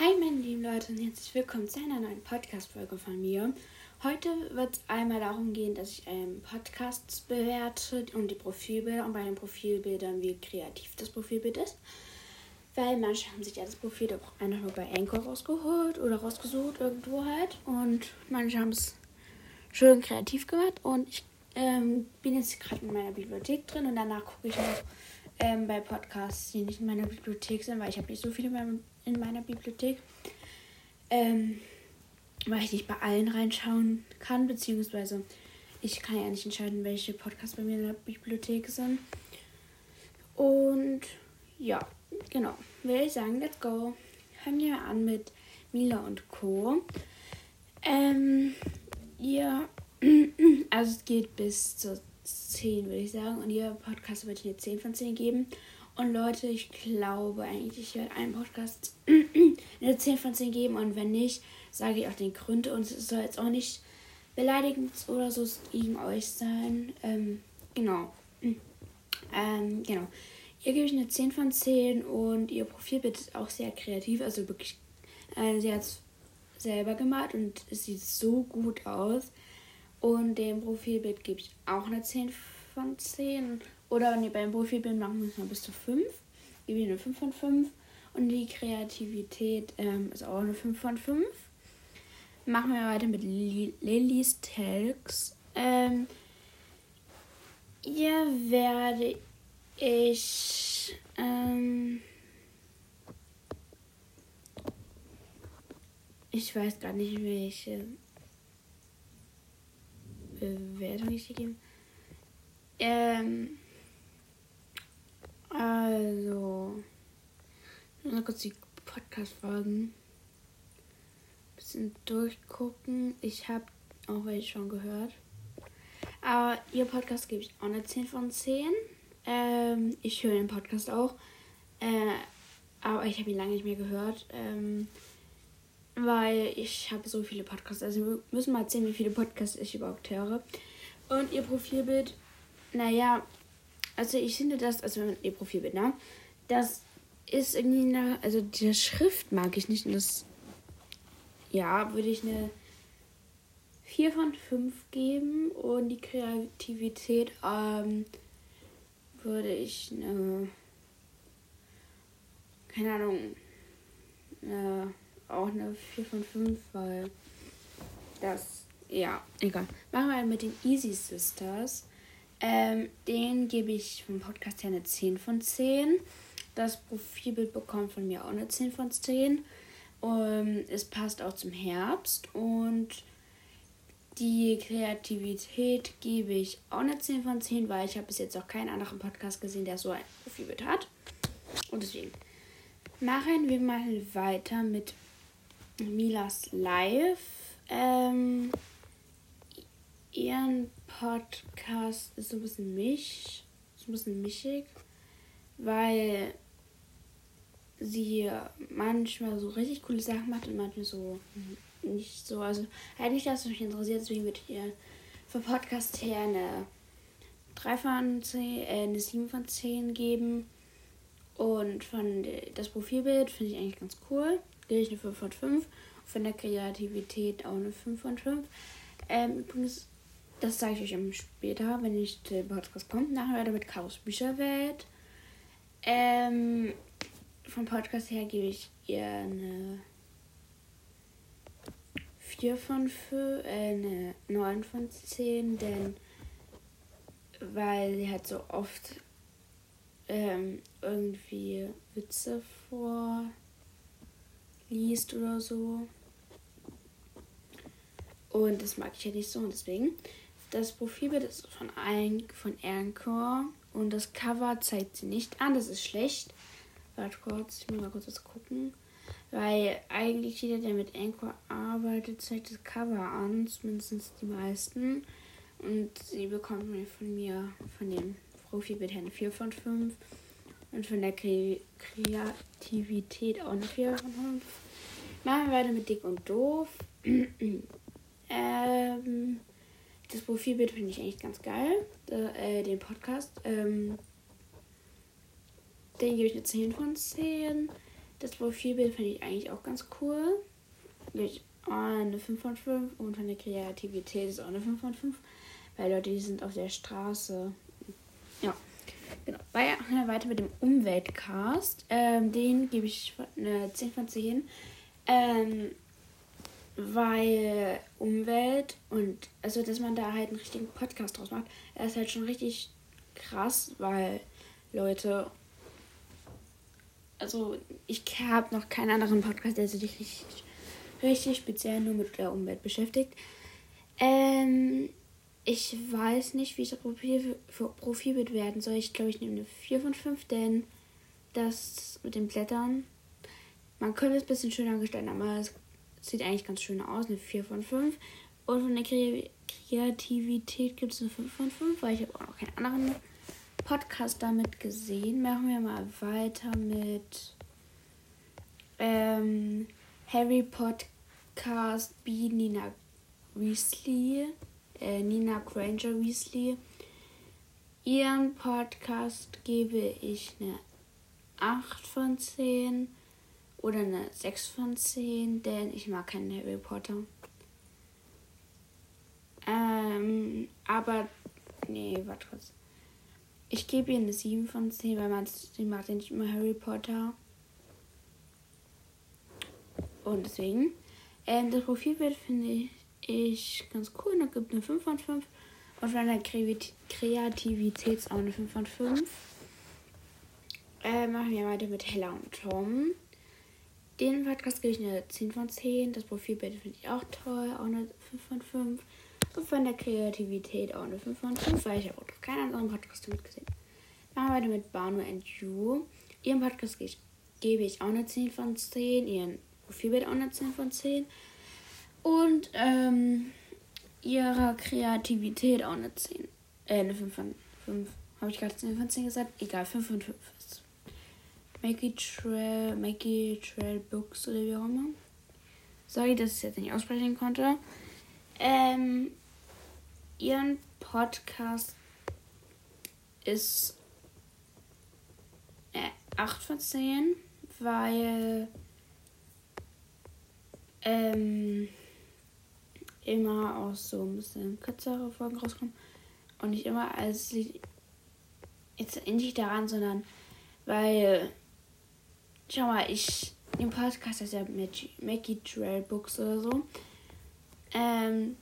Hi meine lieben Leute und herzlich willkommen zu einer neuen Podcast-Folge von mir. Heute wird es einmal darum gehen, dass ich ähm, Podcasts bewerte und die Profilbilder und bei den Profilbildern, wie kreativ das Profilbild ist. Weil manche haben sich ja das Profil einfach nur bei Anchor rausgeholt oder rausgesucht, irgendwo halt. Und manche haben es schön kreativ gemacht. Und ich ähm, bin jetzt gerade in meiner Bibliothek drin und danach gucke ich noch ähm, bei Podcasts, die nicht in meiner Bibliothek sind, weil ich habe nicht so viele in meiner Bibliothek. Ähm, weil ich nicht bei allen reinschauen kann, beziehungsweise ich kann ja nicht entscheiden, welche Podcasts bei mir in der Bibliothek sind. Und ja, genau. Will ich sagen, let's go. Fangen wir an mit Mila und Co. Ähm, ja, also es geht bis zur 10, würde ich sagen. Und ihr Podcast wird hier 10 von 10 geben. Und Leute, ich glaube eigentlich, ich werde einen Podcast eine 10 von 10 geben. Und wenn nicht, sage ich auch den Grund. Und es soll jetzt auch nicht beleidigend oder so gegen euch sein. Ähm, genau. Ähm, genau. Ihr gebe ich eine 10 von 10 und ihr Profilbild ist auch sehr kreativ. Also wirklich, äh, sie hat es selber gemacht und es sieht so gut aus. Und dem Profilbild gebe ich auch eine 10 von 10. Oder nee, beim Profilbild machen wir es mal bis zu 5. Gebe ich eine 5 von 5. Und die Kreativität ähm, ist auch eine 5 von 5. Machen wir weiter mit Lillys Telks. Ähm, hier werde ich. Ähm, ich weiß gar nicht, welche Bewertung ich hier geben. Ähm, also, mal kurz die Podcast-Folgen bisschen durchgucken. Ich habe auch welche schon gehört. Aber ihr Podcast gebe ich auch eine 10 von 10. Ähm, ich höre den Podcast auch. Äh, aber ich habe ihn lange nicht mehr gehört. Ähm, weil ich habe so viele Podcasts. Also wir müssen mal sehen, wie viele Podcasts ich überhaupt höre. Und ihr Profilbild, naja, also ich finde das, also ihr Profilbild, ne? Das ist irgendwie, eine, also die Schrift mag ich nicht. Und das, ja, würde ich eine 4 von 5 geben. Und die Kreativität, ähm, würde ich eine, keine Ahnung, eine auch eine 4 von 5, weil das, ja, egal. Machen wir mit den Easy Sisters. Ähm, den gebe ich vom Podcast her eine 10 von 10. Das Profilbild bekommt von mir auch eine 10 von 10. Und es passt auch zum Herbst. Und die Kreativität gebe ich auch eine 10 von 10, weil ich habe bis jetzt auch keinen anderen Podcast gesehen, der so ein Profilbild hat. Und deswegen machen wir mal weiter mit Milas Live. Ähm, Podcast ist so ein bisschen mich, so ein bisschen mischig, weil sie manchmal so richtig coole Sachen macht und manchmal so nicht so. Also eigentlich das, was mich interessiert, deswegen würde ich ihr für Podcast her eine 3 von 10, äh, eine 7 von 10 geben. Und von das Profilbild finde ich eigentlich ganz cool gebe ich eine 5 von 5. Von der Kreativität auch eine 5 von 5. Ähm, übrigens, das zeige ich euch später, wenn ich der Podcast kommt. Nachher weiter mit Chaos Bücherwelt. Ähm, vom Podcast her gebe ich ihr eine 4 von 5, äh, eine 9 von 10, denn weil sie halt so oft ähm, irgendwie Witze vor liest oder so. Und das mag ich ja nicht so und deswegen. Das Profilbild ist von, ein, von Anchor und das Cover zeigt sie nicht an. Das ist schlecht. Warte kurz, ich muss mal kurz was gucken. Weil eigentlich jeder, der mit Anchor arbeitet, zeigt das Cover an, zumindest die meisten. Und sie bekommt mir von mir, von dem Profilbild her eine 4 von 5. Und von der Kre Kreativität auch eine 4 von 5. Machen wir weiter mit Dick und Doof. ähm, das Profilbild finde ich eigentlich ganz geil. Äh, den Podcast. Ähm, den gebe ich eine 10 von 10. Das Profilbild finde ich eigentlich auch ganz cool. Ich, oh, eine 5 von 5 und von der Kreativität ist auch eine 5 von 5. Weil Leute, die sind auf der Straße. Ja. Genau. Weiter mit dem Umweltcast. Ähm, den gebe ich eine 10 von 10. Ähm, weil Umwelt und also dass man da halt einen richtigen Podcast draus macht, ist halt schon richtig krass, weil Leute also ich habe noch keinen anderen Podcast, der sich richtig, richtig speziell nur mit der Umwelt beschäftigt. Ähm, ich weiß nicht, wie ich das Profil, für Profilbild werden soll. Ich glaube, ich nehme eine 4 von 5, denn das mit den Blättern, man könnte es ein bisschen schöner gestalten, aber es sieht eigentlich ganz schön aus. Eine 4 von 5. Und von der Kreativität gibt es eine 5 von 5, weil ich habe auch noch keinen anderen Podcast damit gesehen. Machen wir mal weiter mit ähm, Harry Podcast B. Nina Weasley. Äh, Nina Granger Weasley. Ihren Podcast gebe ich eine 8 von 10 oder eine 6 von 10, denn ich mag keinen Harry Potter. Ähm, aber, nee, warte kurz. Ich gebe ihr eine 7 von 10, weil man sie mag ja nicht immer Harry Potter. Und deswegen. Ähm, das Profilbild finde ich, ich ganz cool. Da gibt eine 5 von 5. Und von der Kreativität ist auch eine 5 von 5. Äh, machen wir weiter mit Hella und Tom. Den Podcast gebe ich eine 10 von 10. Das Profilbild finde ich auch toll. Auch eine 5 von 5. Und von der Kreativität auch eine 5 von 5, weil ich habe auch noch keinen anderen Podcast damit gesehen. Machen wir weiter mit Banu and You. Ihren Podcast gebe ich auch eine 10 von 10. Ihren Profilbild auch eine 10 von 10. Und ähm, ihrer Kreativität auch eine 10. Äh, eine 5 von 5. Habe ich gerade 10 von 10 gesagt? Egal, 5 von 5 ist. Maggie Trail, Maggie Trail Books oder wie auch immer. Sorry, dass ich es jetzt nicht aussprechen konnte. Ähm, ihren Podcast ist äh, 8 von 10, weil ähm, immer aus so ein bisschen kürzere Folgen rauskommen. Und nicht immer, liegt jetzt nicht daran, sondern weil, schau mal, ich, im Podcast ist ja Maggie Trail Books oder so. Ähm,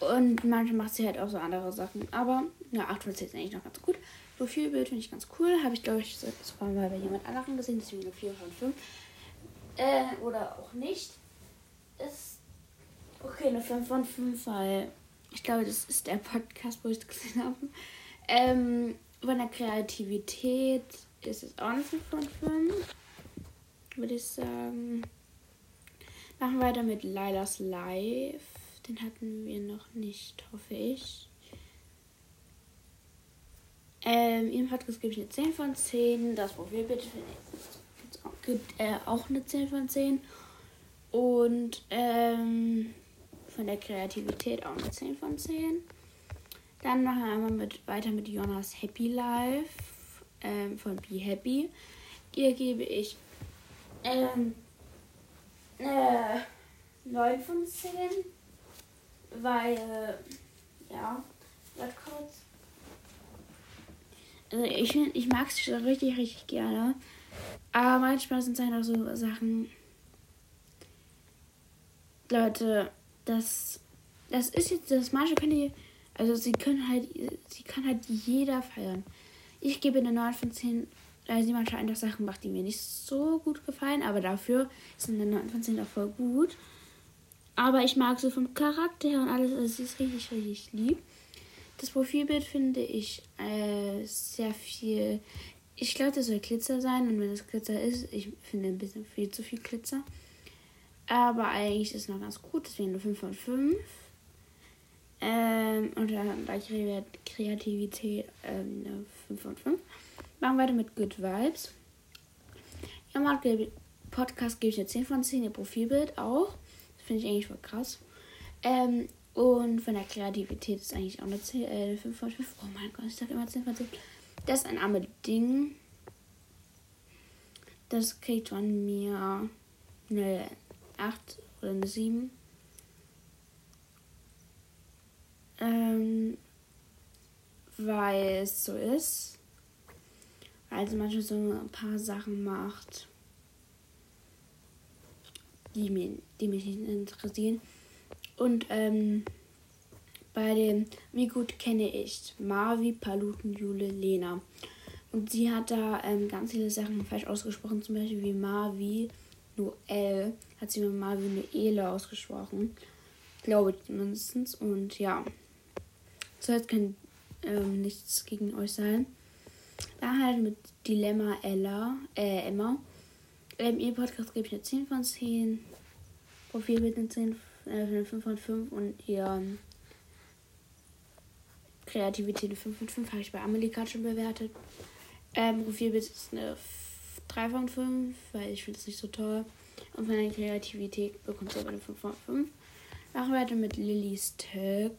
und manchmal macht sie halt auch so andere Sachen. Aber ja, 8 von 10 ist eigentlich noch ganz gut. Profilbild finde ich ganz cool. Habe ich, glaube ich, sogar mal bei jemand anderem gesehen. Deswegen eine 4 von 5. Äh, oder auch nicht. Ist okay, eine 5 von 5, weil ich glaube, das ist der Podcast, wo ich es gesehen habe. Ähm, von der Kreativität ist es auch eine 5 von 5. Würde ich sagen. Machen wir weiter mit Lilas Live. Den hatten wir noch nicht, hoffe ich. Ähm, ihrem Podcast gebe ich eine 10 von 10. Das Profilbild gibt er auch eine 10 von 10. Und ähm, von der Kreativität auch eine 10 von 10. Dann machen wir einmal mit, weiter mit Jonas Happy Life ähm, von Be Happy. Ihr gebe ich ähm, äh, 9 von 10. Weil, äh, ja, warte kurz. Also ich, ich mag es schon richtig, richtig gerne. Aber manchmal sind es halt auch so Sachen. Leute, das, das ist jetzt, das manche können die, also sie können halt, sie kann halt jeder feiern. Ich gebe eine 9 von 10 weil sie manchmal einfach Sachen macht, die mir nicht so gut gefallen, aber dafür sind eine 9 von 10 auch voll gut. Aber ich mag sie vom Charakter her und alles, also sie ist richtig, richtig lieb. Das Profilbild finde ich äh, sehr viel. Ich glaube, das soll Glitzer sein und wenn es Glitzer ist, ich finde ein bisschen viel zu viel Glitzer. Aber eigentlich ist es noch ganz gut, deswegen eine 5 von 5. Ähm, und dann bei Kreativität ähm, eine 5 von 5. Machen weiter mit Good Vibes. Ja, Podcast gebe ich eine 10 von 10, ihr Profilbild auch. Das finde ich eigentlich voll krass. Ähm, und von der Kreativität ist eigentlich auch eine 10, äh, 5 von 5. Oh mein Gott, ich sage immer 10 von 10. Das ist ein armes Ding. Das kriegt von mir eine 8 oder eine 7. Ähm, weil es so ist. Weil sie manchmal so ein paar Sachen macht, die, mir, die mich nicht interessieren. Und ähm, bei dem Wie gut kenne ich Marvi, Paluten, Jule, Lena. Und sie hat da ähm, ganz viele Sachen falsch ausgesprochen, zum Beispiel wie Marvi, nur L, hat sie mit Marvi Noele ausgesprochen. Glaube ich mindestens. Und ja, soll jetzt kein ähm, nichts gegen euch sein. Da halt mit Dilemma Ella, äh, Emma. Ähm, ihr Podcast gebe ich eine 10 von 10. Profilbild eine 10, äh, eine 5 von 5 und ihr ähm, Kreativität eine 5 von 5 habe ich bei Amelie gerade schon bewertet. Ähm, Profilbild ist eine 3 von 5, weil ich finde es nicht so toll. Und von der Kreativität bekommt sie eine 5 von 5. Machen wir weiter mit Lillys Tag.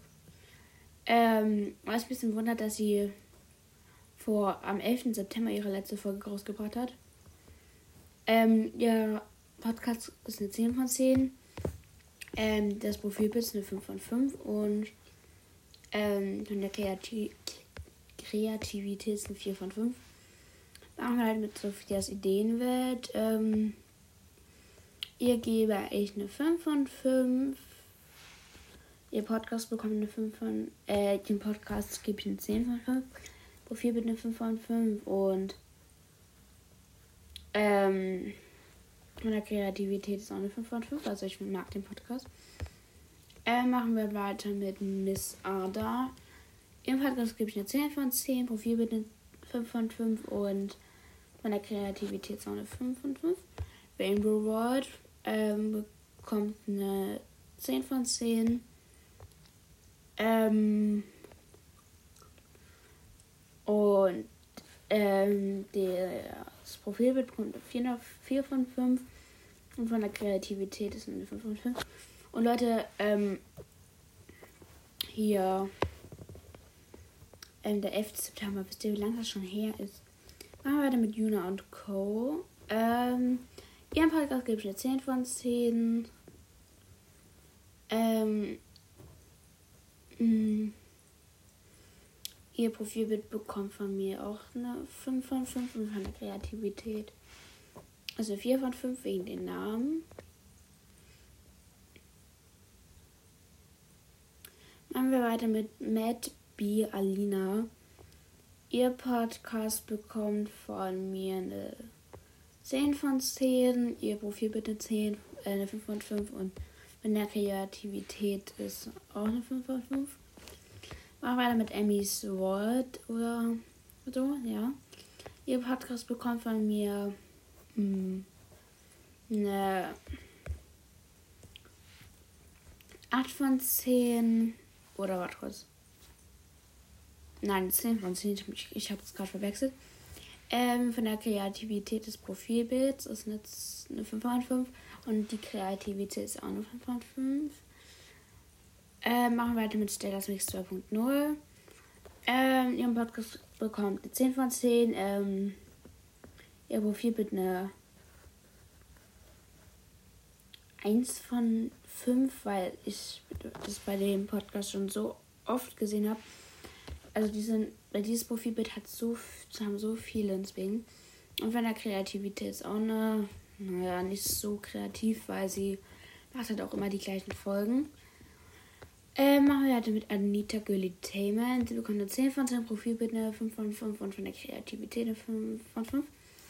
Ähm, was ein bisschen wundert, dass sie vor am 11. September ihre letzte Folge rausgebracht hat. Ähm, ihr Podcast ist eine 10 von 10. Ähm, das Profilbild ist eine 5 von 5 und ähm, von der Kreativ Kreativität ist eine 4 von 5. Machen wir halt mit Sophias Ideenwelt. Ähm, ihr gebe ich eine 5 von 5. Ihr Podcast bekommt eine 5 von, äh, den Podcast gebe ich eine 10 von 5. Profil bitte eine 5 von 5 und, ähm, der Kreativität ist auch eine 5 von 5, also ich mag den Podcast. Äh, machen wir weiter mit Miss Ada. Im Podcast gebe ich eine 10 von 10, Profil bitte eine 5 von 5 und der Kreativität ist auch eine 5 von 5. Rainbow World ähm, bekommt eine 10 von 10. Ähm, und ähm, das Profilbild bekommt eine 4, von 5. Und von der Kreativität ist eine 5 von 5. Und Leute, ähm, hier, ähm, der 11. September, wisst ihr, wie lange das schon her ist? Machen wir weiter mit Juna und Co. Ähm, ihren Podcast gebe ich eine 10 von 10. Ähm, mm, ihr Profilbild bekommt von mir auch eine 5 von 5 und von der Kreativität. Also 4 von 5 wegen den Namen. Machen wir weiter mit Matt B. Alina. Ihr Podcast bekommt von mir eine 10 von 10. Ihr Profil bitte 10, äh, eine 5 von 5. Und wenn der Kreativität ist auch eine 5 von 5. Machen weiter mit Emmys World oder so, ja. Ihr Podcast bekommt von mir mh, hm, eine 8 von 10 oder was kurz. Nein, 10 von 10. Ich, ich habe es gerade verwechselt. Ähm, von der Kreativität des Profilbilds ist eine, eine 5 von 5 und die Kreativität ist auch eine 5 von 5. Ähm, machen wir weiter mit Stellas Mix 2.0. Ähm, ihren Podcast bekommt eine 10 von 10. Ähm, ihr Profilbild eine 1 von 5, weil ich das bei dem Podcast schon so oft gesehen habe also diesen, weil dieses Profilbild hat so, haben so viele deswegen. Und von der Kreativität ist auch eine, naja, nicht so kreativ, weil sie macht halt auch immer die gleichen Folgen. Äh, machen wir halt mit Anita Gulitainment. Sie bekommt eine 10 von 10 Profilbild, eine 5 von 5 und von der Kreativität eine 5 von 5.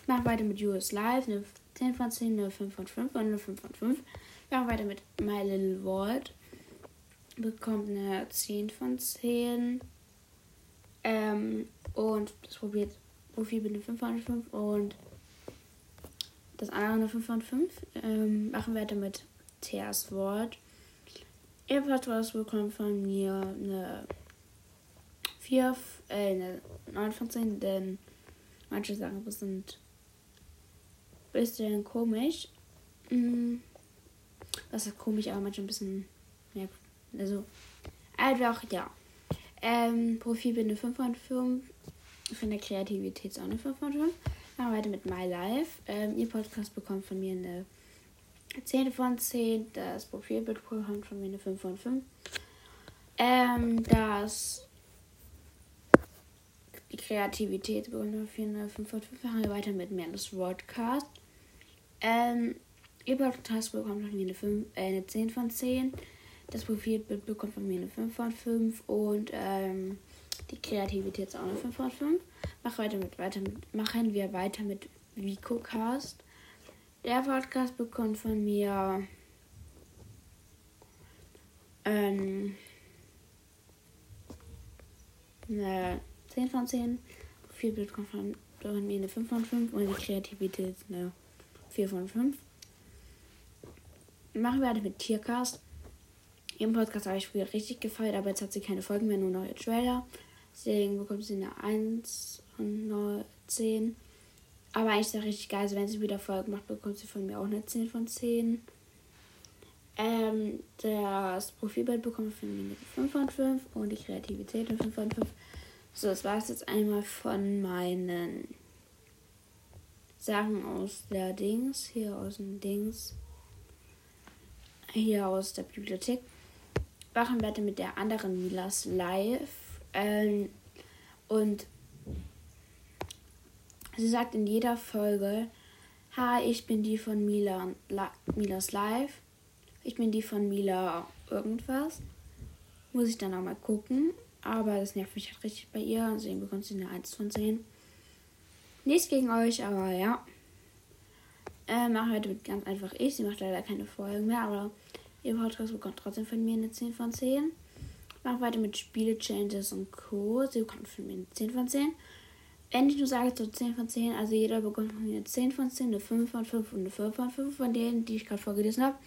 Machen weiter mit US Live, eine 10 von 10, eine 5 von 5 und eine 5 von 5. Machen weiter mit My Little World. Bekommt eine 10 von 10. Ähm, und das probiert Profil mit einer 5 von 5 und das andere eine 5 von 5. Ähm, machen wir weiter mit Theas Wort. Ebenfalls was bekommen von mir eine 4, äh, eine 9 von 10, denn manche das sind ein bisschen komisch. Mhm. Das ist komisch, aber manchmal ein bisschen, ja, also, einfach, ja. Ähm, Profil bin eine 5 von 5. Von der Kreativität ist auch eine 5 von 5. Machen weiter mit My Life. Ähm, ihr Podcast bekommt von mir eine 10 von 10. Das Profilbild bekommt von mir eine 5 von 5. Ähm, das die Kreativität bekommt eine 5 von 5. Machen wir weiter mit Merles Broadcast. Ähm, ihr Podcast bekommt von mir eine, 5, äh, eine 10 von 10. Das Profilbild bekommt von mir eine 5 von 5. Und ähm, die Kreativität ist auch eine 5 von 5. Mach weiter mit, weiter mit, machen wir weiter mit VicoCast. Der Podcast bekommt von mir ähm, eine 10 von 10. Profilbild bekommt von, von mir eine 5 von 5 und die Kreativität eine 4 von 5. Machen wir weiter mit Tiercast. Ihren Podcast habe ich früher richtig gefeiert, aber jetzt hat sie keine Folgen mehr, nur ihr Trailer. Deswegen bekommt sie eine 1 von 10. Aber eigentlich ist das richtig geil. Also wenn sie wieder Folgen macht, bekommt sie von mir auch eine 10 von 10. Ähm, das Profilbild bekommt von mir eine 5 von 5 und die Kreativität eine 5 von 5. So, das war es jetzt einmal von meinen Sachen aus der Dings, hier aus dem Dings, hier aus der Bibliothek. Machen wir mit der anderen Milas live. Ähm, und sie sagt in jeder Folge, Hi, ich bin die von Mila, La, Milas Live. Ich bin die von Mila irgendwas. Muss ich dann auch mal gucken. Aber das nervt mich halt richtig bei ihr. Deswegen bekommt sie eine 1 von 10. Nichts gegen euch, aber ja. Äh, mache heute mit ganz einfach ich. Sie macht leider keine Folgen mehr, aber ihr Podcast bekommt trotzdem von mir eine 10 von 10. Mache weiter mit Spiele, Changes und Co. Sie bekommt von mir eine 10 von 10. Wenn ich nur sage, so 10 von 10, also jeder bekommt von mir eine 10 von 10, eine 5 von 5 und eine 5 von 5 von denen, die ich gerade vorgelesen habe.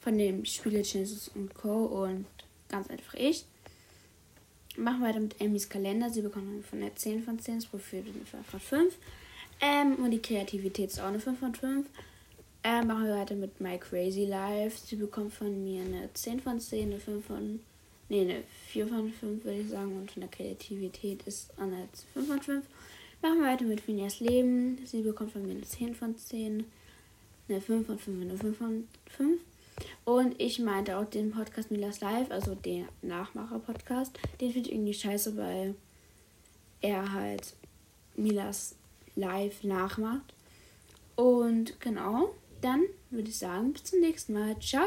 Von dem Spiele, Changes und Co. Und ganz einfach ich. Machen wir weiter mit Emmys Kalender. Sie bekommt von der 10 von 10, das Profil eine 5 von 5. Ähm, und die Kreativität ist auch eine 5 von 5. Ähm, machen wir weiter mit My Crazy Life. Sie bekommt von mir eine 10 von 10, eine 5 von Ne, eine 4 von 5 würde ich sagen. Und von der Kreativität ist eine 5 von 5. Machen wir weiter mit Phineas Leben. Sie bekommt von mir eine 10 von 10. Eine 5 von 5 und eine 5 von 5. Und ich meinte auch den Podcast Milas Live, also den Nachmacher-Podcast. Den finde ich irgendwie scheiße, weil er halt Milas Live nachmacht. Und genau, dann würde ich sagen, bis zum nächsten Mal. Ciao!